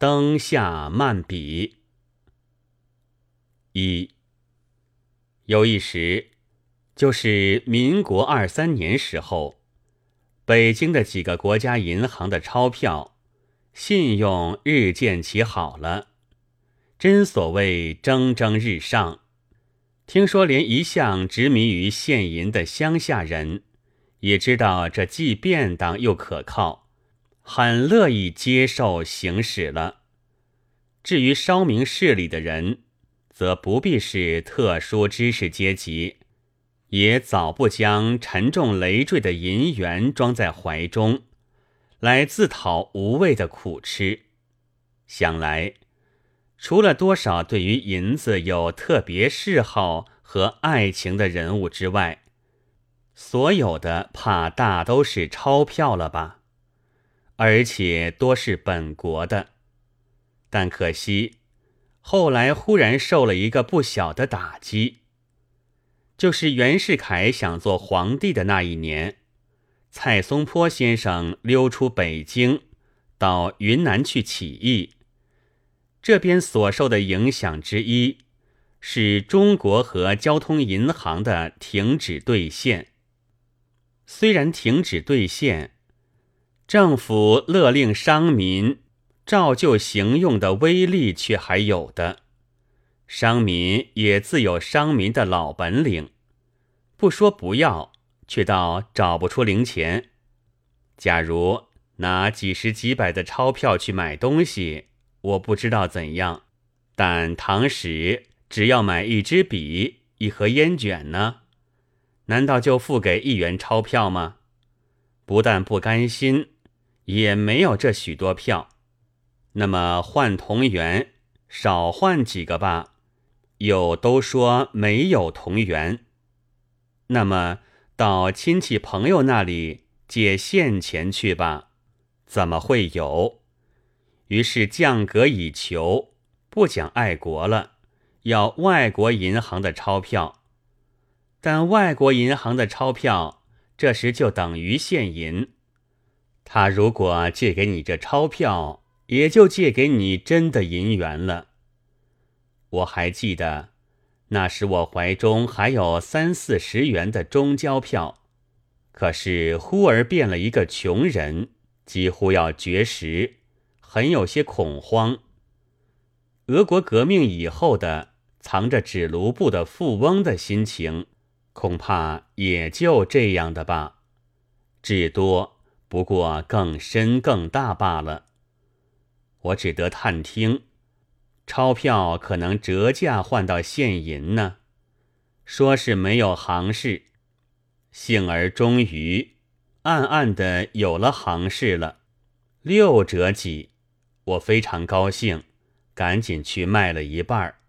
灯下漫笔。一有一时，就是民国二三年时候，北京的几个国家银行的钞票信用日渐起好了，真所谓蒸蒸日上。听说连一向执迷于现银的乡下人，也知道这既便当又可靠，很乐意接受行使了。至于稍明事理的人，则不必是特殊知识阶级，也早不将沉重累赘的银元装在怀中，来自讨无味的苦吃。想来。除了多少对于银子有特别嗜好和爱情的人物之外，所有的怕大都是钞票了吧？而且多是本国的。但可惜，后来忽然受了一个不小的打击，就是袁世凯想做皇帝的那一年，蔡松坡先生溜出北京，到云南去起义。这边所受的影响之一，是中国和交通银行的停止兑现。虽然停止兑现，政府勒令商民照旧行用的威力却还有的。商民也自有商民的老本领，不说不要，却倒找不出零钱。假如拿几十几百的钞票去买东西。我不知道怎样，但唐使只要买一支笔、一盒烟卷呢，难道就付给一元钞票吗？不但不甘心，也没有这许多票。那么换同元，少换几个吧，又都说没有同元。那么到亲戚朋友那里借现钱去吧，怎么会有？于是降格以求，不讲爱国了，要外国银行的钞票。但外国银行的钞票这时就等于现银。他如果借给你这钞票，也就借给你真的银元了。我还记得，那时我怀中还有三四十元的中交票，可是忽而变了一个穷人，几乎要绝食。很有些恐慌。俄国革命以后的藏着纸卢布的富翁的心情，恐怕也就这样的吧。至多不过更深更大罢了。我只得探听，钞票可能折价换到现银呢。说是没有行市，幸而终于暗暗的有了行市了，六折几。我非常高兴，赶紧去卖了一半儿。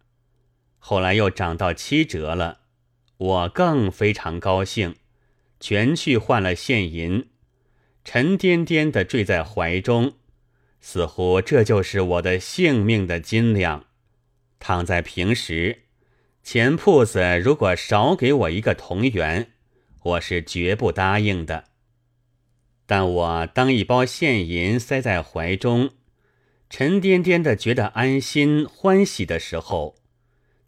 后来又涨到七折了，我更非常高兴，全去换了现银，沉甸甸的坠在怀中，似乎这就是我的性命的斤两。躺在平时，钱铺子如果少给我一个铜元，我是绝不答应的。但我当一包现银塞在怀中。沉甸甸的觉得安心欢喜的时候，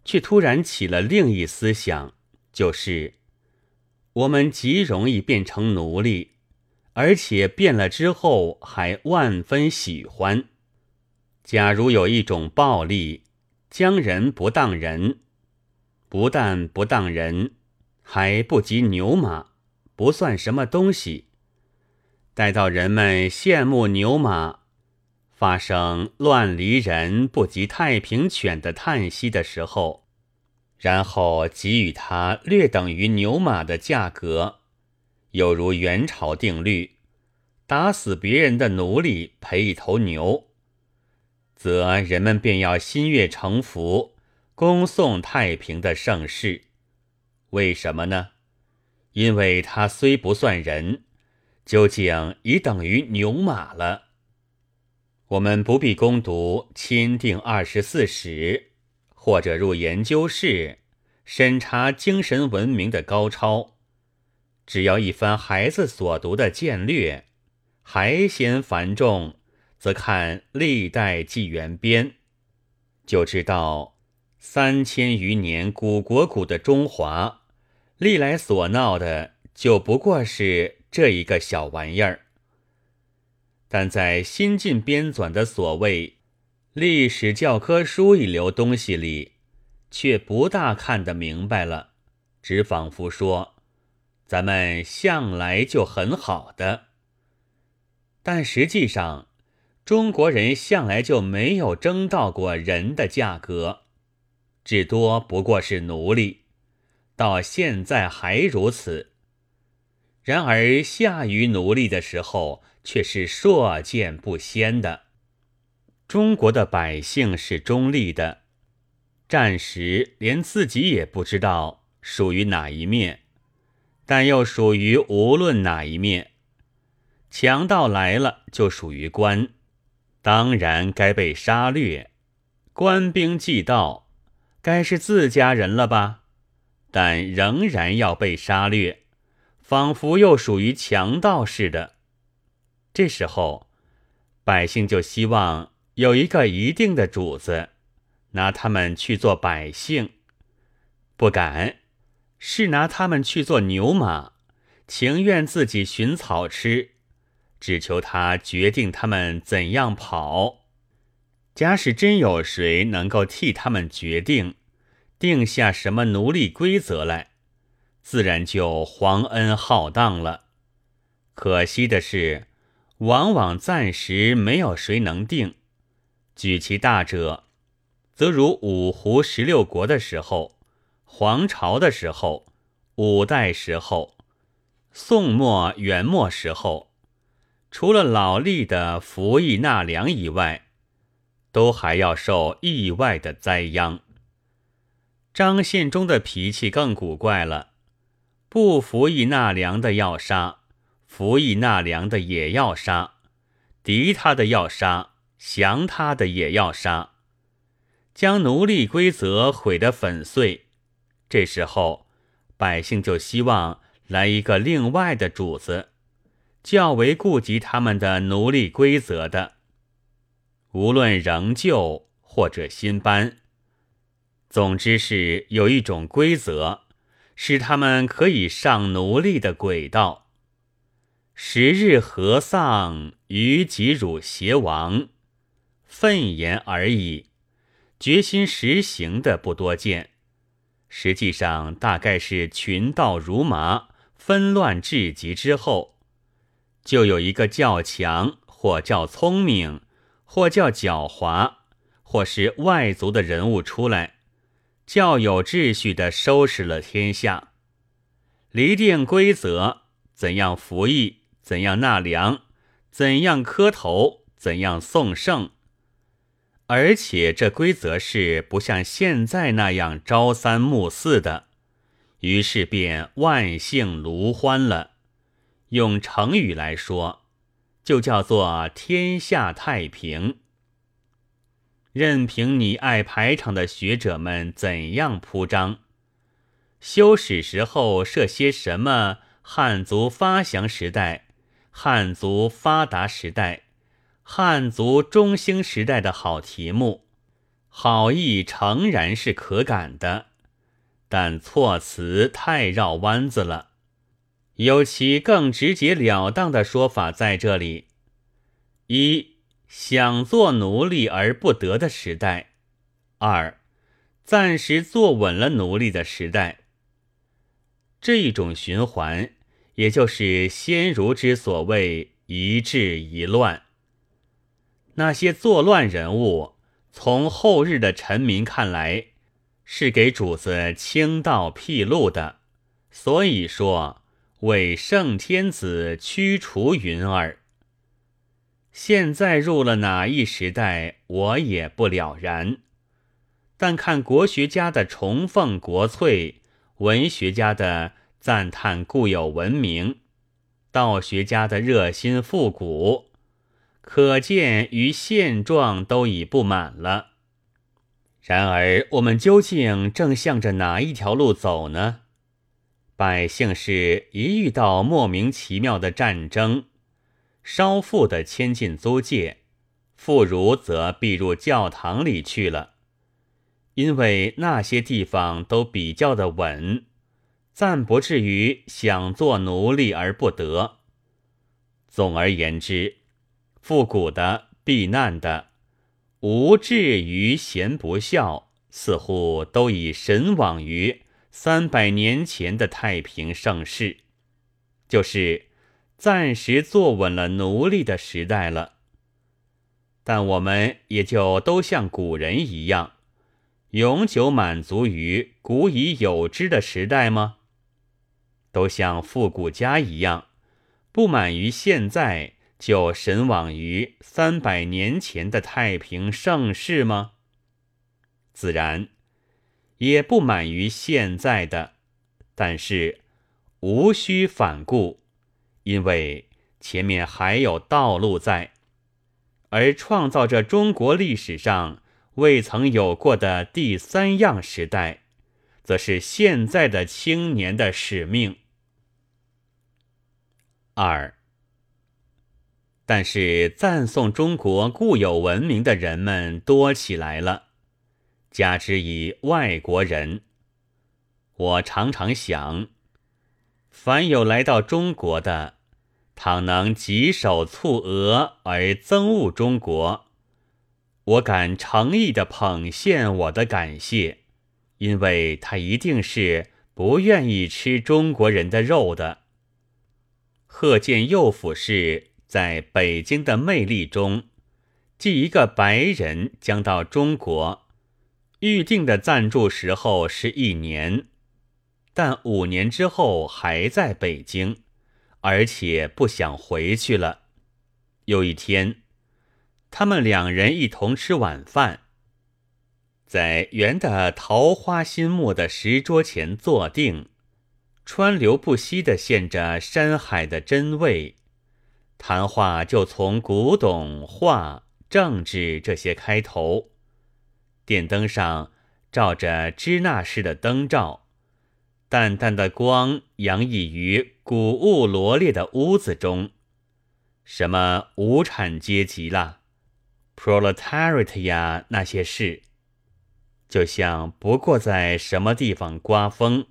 却突然起了另一思想，就是我们极容易变成奴隶，而且变了之后还万分喜欢。假如有一种暴力，将人不当人，不但不当人，还不及牛马，不算什么东西。待到人们羡慕牛马。发生乱离人不及太平犬的叹息的时候，然后给予他略等于牛马的价格，有如元朝定律，打死别人的奴隶赔一头牛，则人们便要心悦诚服，恭送太平的盛世。为什么呢？因为他虽不算人，究竟已等于牛马了。我们不必攻读《钦定二十四史》，或者入研究室审查精神文明的高超，只要一番孩子所读的《见略》，还嫌繁重，则看历代纪元编，就知道三千余年古国古的中华，历来所闹的就不过是这一个小玩意儿。但在新近编纂的所谓历史教科书一流东西里，却不大看得明白了，只仿佛说咱们向来就很好的，但实际上。中国人向来就没有争到过人的价格，至多不过是奴隶，到现在还如此。然而下于奴隶的时候，却是硕见不鲜的。中国的百姓是中立的，暂时连自己也不知道属于哪一面，但又属于无论哪一面。强盗来了，就属于官。当然该被杀掠，官兵既到，该是自家人了吧？但仍然要被杀掠，仿佛又属于强盗似的。这时候，百姓就希望有一个一定的主子，拿他们去做百姓，不敢，是拿他们去做牛马，情愿自己寻草吃。只求他决定他们怎样跑。假使真有谁能够替他们决定，定下什么奴隶规则来，自然就皇恩浩荡了。可惜的是，往往暂时没有谁能定。举其大者，则如五胡十六国的时候，黄巢的时候，五代时候，宋末元末时候。除了老吏的服役纳粮以外，都还要受意外的灾殃。张献忠的脾气更古怪了，不服役纳粮的要杀，服役纳粮的也要杀，敌他的要杀，降他的也要杀，将奴隶规则毁得粉碎。这时候，百姓就希望来一个另外的主子。较为顾及他们的奴隶规则的，无论仍旧或者新班，总之是有一种规则，使他们可以上奴隶的轨道。十日合丧，于己辱邪王，愤言而已，决心实行的不多见。实际上，大概是群盗如麻，纷乱至极之后。就有一个较强，或较聪明，或较狡猾，或是外族的人物出来，较有秩序的收拾了天下，离定规则，怎样服役，怎样纳粮，怎样磕头，怎样送圣，而且这规则是不像现在那样朝三暮四的，于是便万姓卢欢了。用成语来说，就叫做天下太平。任凭你爱排场的学者们怎样铺张，修史时候设些什么汉族发祥时代、汉族发达时代、汉族中兴时代的好题目，好意诚然是可感的，但措辞太绕弯子了。有其更直截了当的说法在这里：一想做奴隶而不得的时代；二暂时坐稳了奴隶的时代。这一种循环，也就是先儒之所谓“一治一乱”。那些作乱人物，从后日的臣民看来，是给主子清道辟路的，所以说。为圣天子驱除云儿。现在入了哪一时代，我也不了然。但看国学家的崇奉国粹，文学家的赞叹固有文明，道学家的热心复古，可见于现状都已不满了。然而，我们究竟正向着哪一条路走呢？百姓是一遇到莫名其妙的战争，稍富的迁进租界，妇孺则避入教堂里去了，因为那些地方都比较的稳，暂不至于想做奴隶而不得。总而言之，复古的、避难的、无志于贤不孝，似乎都已神往于三百年前的太平盛世，就是暂时坐稳了奴隶的时代了。但我们也就都像古人一样，永久满足于古已有之的时代吗？都像复古家一样，不满于现在，就神往于三百年前的太平盛世吗？自然，也不满于现在的，但是无需反顾，因为前面还有道路在。而创造着中国历史上未曾有过的第三样时代，则是现在的青年的使命。二，但是赞颂中国固有文明的人们多起来了，加之以外国人，我常常想，凡有来到中国的。倘能举手促额而憎恶中国，我敢诚意的捧献我的感谢，因为他一定是不愿意吃中国人的肉的。贺建右府是在北京的魅力中，即一个白人将到中国，预定的暂住时候是一年，但五年之后还在北京。而且不想回去了。有一天，他们两人一同吃晚饭，在圆的桃花心木的石桌前坐定，川流不息的现着山海的真味。谈话就从古董、画、政治这些开头。电灯上照着支那式的灯罩。淡淡的光洋溢于古物罗列的屋子中，什么无产阶级啦，proletariat 呀，那些事，就像不过在什么地方刮风。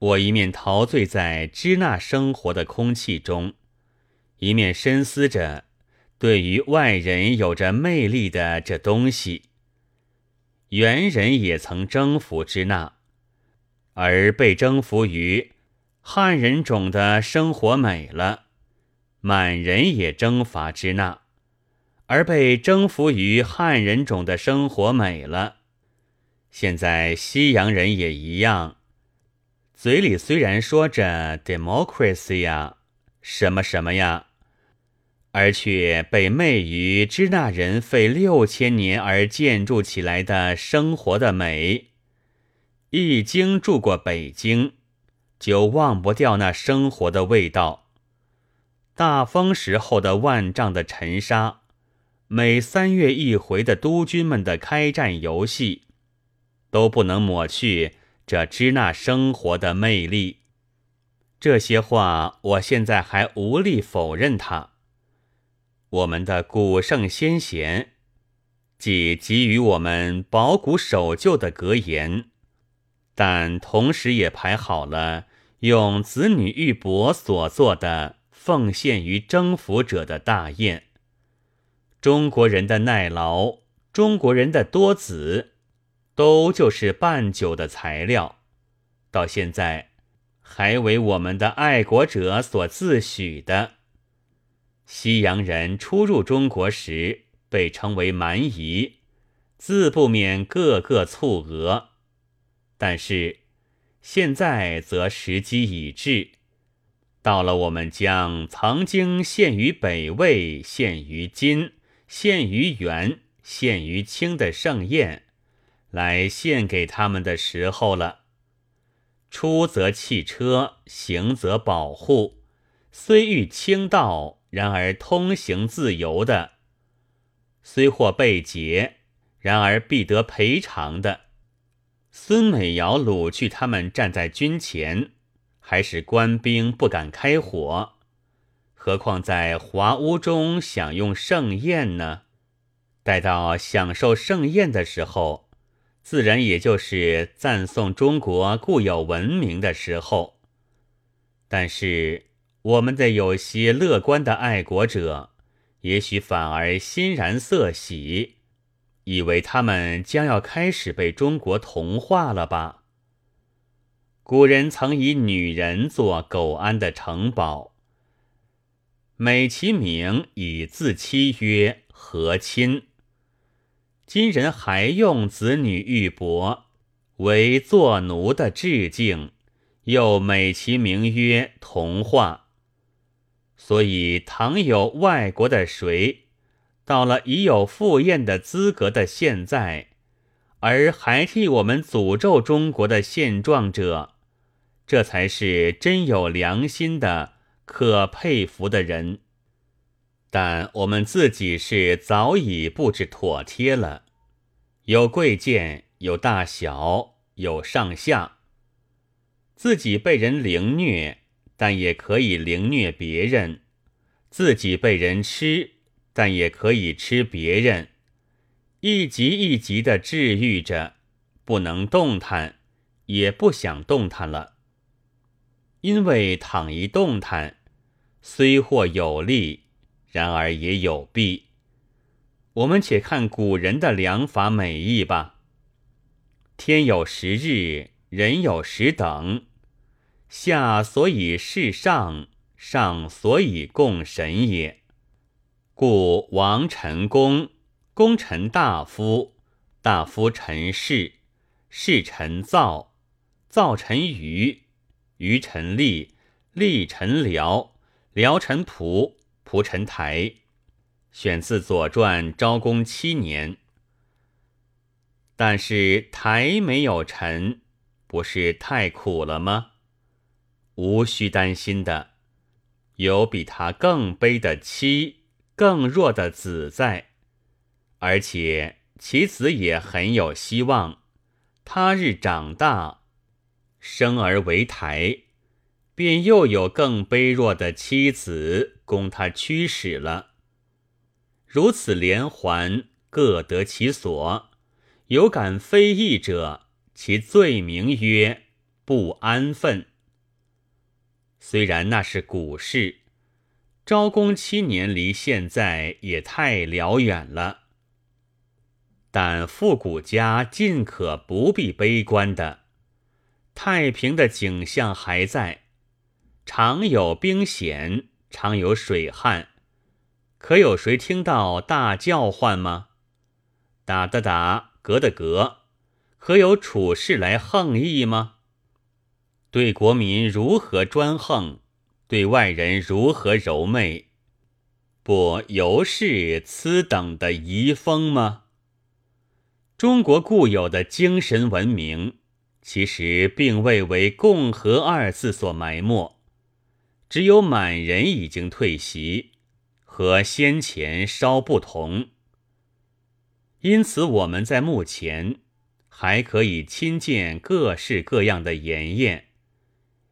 我一面陶醉在支那生活的空气中，一面深思着对于外人有着魅力的这东西。猿人也曾征服支那。而被征服于汉人种的生活美了，满人也征伐支那，而被征服于汉人种的生活美了。现在西洋人也一样，嘴里虽然说着 democracy 呀，什么什么呀，而却被媚于支那人费六千年而建筑起来的生活的美。一经住过北京，就忘不掉那生活的味道。大风时候的万丈的尘沙，每三月一回的督军们的开战游戏，都不能抹去这支那生活的魅力。这些话，我现在还无力否认它。我们的古圣先贤，既给予我们保古守旧的格言。但同时也排好了用子女玉帛所做的奉献于征服者的大宴。中国人的耐劳，中国人的多子，都就是办酒的材料。到现在，还为我们的爱国者所自诩的。西洋人初入中国时，被称为蛮夷，自不免个个蹙额。但是，现在则时机已至，到了我们将曾经献于北魏、献于金、献于元、献于清的盛宴，来献给他们的时候了。出则汽车，行则保护，虽遇清道，然而通行自由的；虽或被劫，然而必得赔偿的。孙美瑶掳去他们，站在军前，还使官兵不敢开火；何况在华屋中享用盛宴呢？待到享受盛宴的时候，自然也就是赞颂中国固有文明的时候。但是，我们的有些乐观的爱国者，也许反而欣然色喜，以为他们将要开始被中国同化了吧？古人曾以女人做苟安的城堡，美其名以自欺曰和亲。今人还用子女玉帛为做奴的致敬，又美其名曰同化。所以，倘有外国的谁到了已有赴宴的资格的现在，而还替我们诅咒中国的现状者，这才是真有良心的、可佩服的人，但我们自己是早已布置妥帖了，有贵贱，有大小，有上下，自己被人凌虐，但也可以凌虐别人；自己被人吃，但也可以吃别人。一级一级的治愈着，不能动弹，也不想动弹了。因为躺一动弹，虽或有利，然而也有弊。我们且看古人的良法美意吧。天有时日，人有时等。下所以事上，上所以供神也。故王臣公，公臣大夫，大夫臣士，士臣造，造臣愚。愚臣立，立臣僚，僚臣仆，仆臣台。选自《左传》昭公七年。但是台没有臣，不是太苦了吗？无需担心的，有比他更卑的妻，更弱的子在，而且其子也很有希望。他日长大。生而为台，便又有更卑弱的妻子供他驱使了。如此连环，各得其所。有敢非议者，其罪名曰不安分。虽然那是古事，昭公七年离现在也太辽远了，但复古家尽可不必悲观的。太平的景象还在，常有兵险，常有水旱，可有谁听到大叫唤吗？打的打，革的革，可有处事来横意吗？对国民如何专横，对外人如何柔媚，不犹是此等的遗风吗？中国固有的精神文明。其实并未为“共和”二字所埋没，只有满人已经退席，和先前稍不同。因此，我们在目前还可以亲见各式各样的筵宴，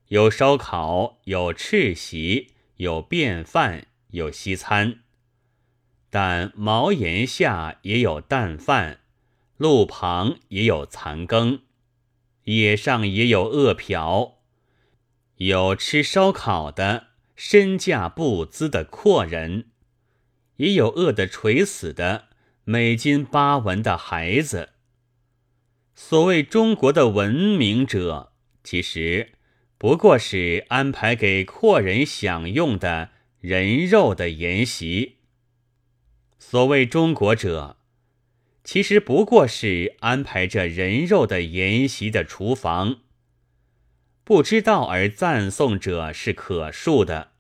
有烧烤，有赤席，有便饭，有西餐。但茅檐下也有淡饭，路旁也有残羹。野上也有饿殍，有吃烧烤的身价不资的阔人，也有饿得垂死的美金八文的孩子。所谓中国的文明者，其实不过是安排给阔人享用的人肉的筵席。所谓中国者。其实不过是安排着人肉的筵席的厨房，不知道而赞颂者是可恕的，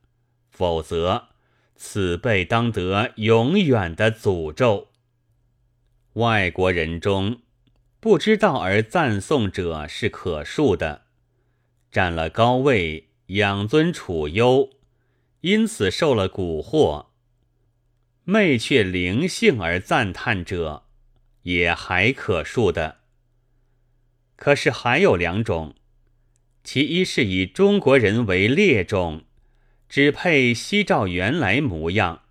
否则此辈当得永远的诅咒。外国人中不知道而赞颂者是可恕的，占了高位，养尊处优，因此受了蛊惑，昧却灵性而赞叹者。也还可恕的，可是还有两种，其一是以中国人为劣种，只配西照原来模样，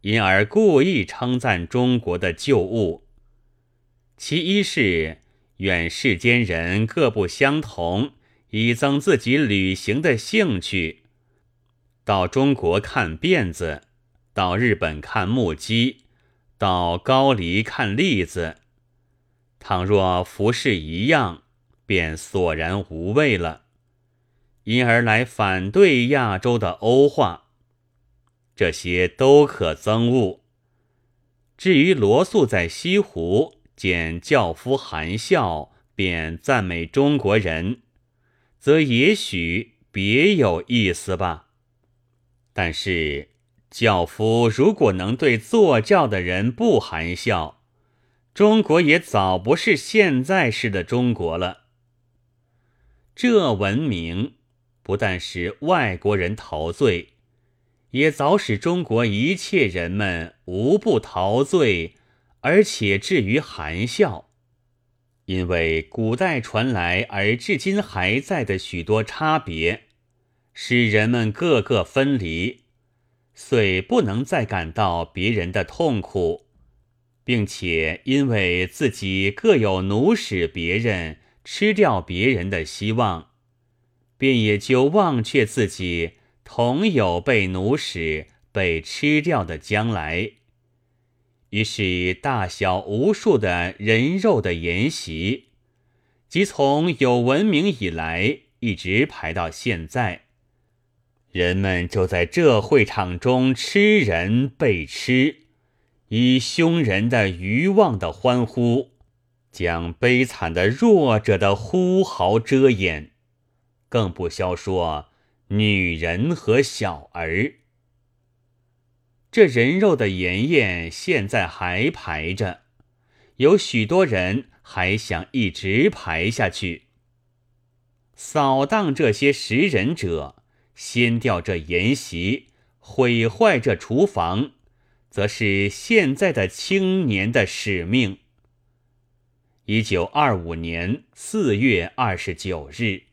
因而故意称赞中国的旧物。其一是愿世间人各不相同，以增自己旅行的兴趣。到中国看辫子，到日本看木屐，到高丽看栗子。倘若服饰一样，便索然无味了。因而来反对亚洲的欧化，这些都可憎恶。至于罗素在西湖见教夫含笑，便赞美中国人，则也许别有意思吧。但是教夫如果能对坐教的人不含笑，中国也早不是现在式的中国了。这文明。不但使外国人陶醉，也早使中国一切人们无不陶醉，而且至于含笑。因为古代传来而至今还在的许多差别，使人们个个分离，遂不能再感到别人的痛苦，并且因为自己各有奴使别人、吃掉别人的希望。便也就忘却自己同有被奴使、被吃掉的将来，于是大小无数的人肉的筵席，即从有文明以来一直排到现在，人们就在这会场中吃人被吃，以凶人的愚妄的欢呼，将悲惨的弱者的呼嚎遮掩。更不消说女人和小儿，这人肉的筵宴现在还排着，有许多人还想一直排下去。扫荡这些食人者，掀掉这筵席，毁坏这厨房，则是现在的青年的使命。一九二五年四月二十九日。